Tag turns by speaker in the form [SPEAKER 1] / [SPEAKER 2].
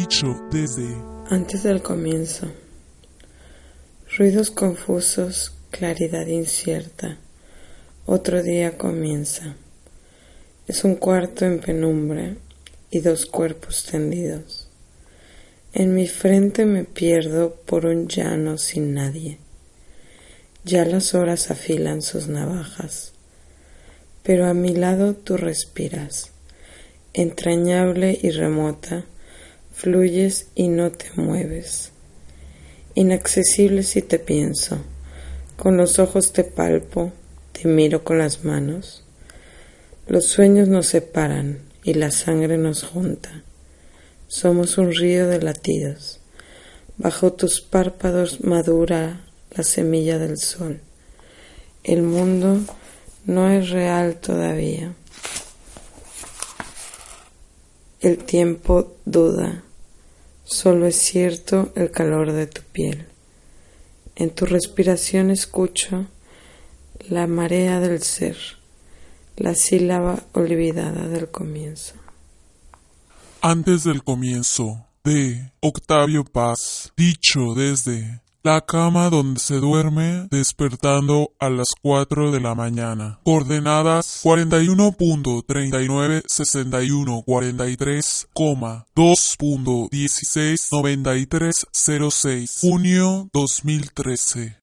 [SPEAKER 1] Dicho
[SPEAKER 2] Antes del comienzo. Ruidos confusos, claridad incierta. Otro día comienza. Es un cuarto en penumbra y dos cuerpos tendidos. En mi frente me pierdo por un llano sin nadie. Ya las horas afilan sus navajas, pero a mi lado tú respiras, entrañable y remota, fluyes y no te mueves. Inaccesible si te pienso, con los ojos te palpo, te miro con las manos. Los sueños nos separan y la sangre nos junta. Somos un río de latidos. Bajo tus párpados madura la semilla del sol. El mundo no es real todavía. El tiempo duda. Solo es cierto el calor de tu piel. En tu respiración escucho la marea del ser, la sílaba olvidada del comienzo.
[SPEAKER 1] Antes del comienzo de Octavio Paz, dicho desde la cama donde se duerme despertando a las 4 de la mañana. Coordenadas 41.396143,2.169306. Junio 2013.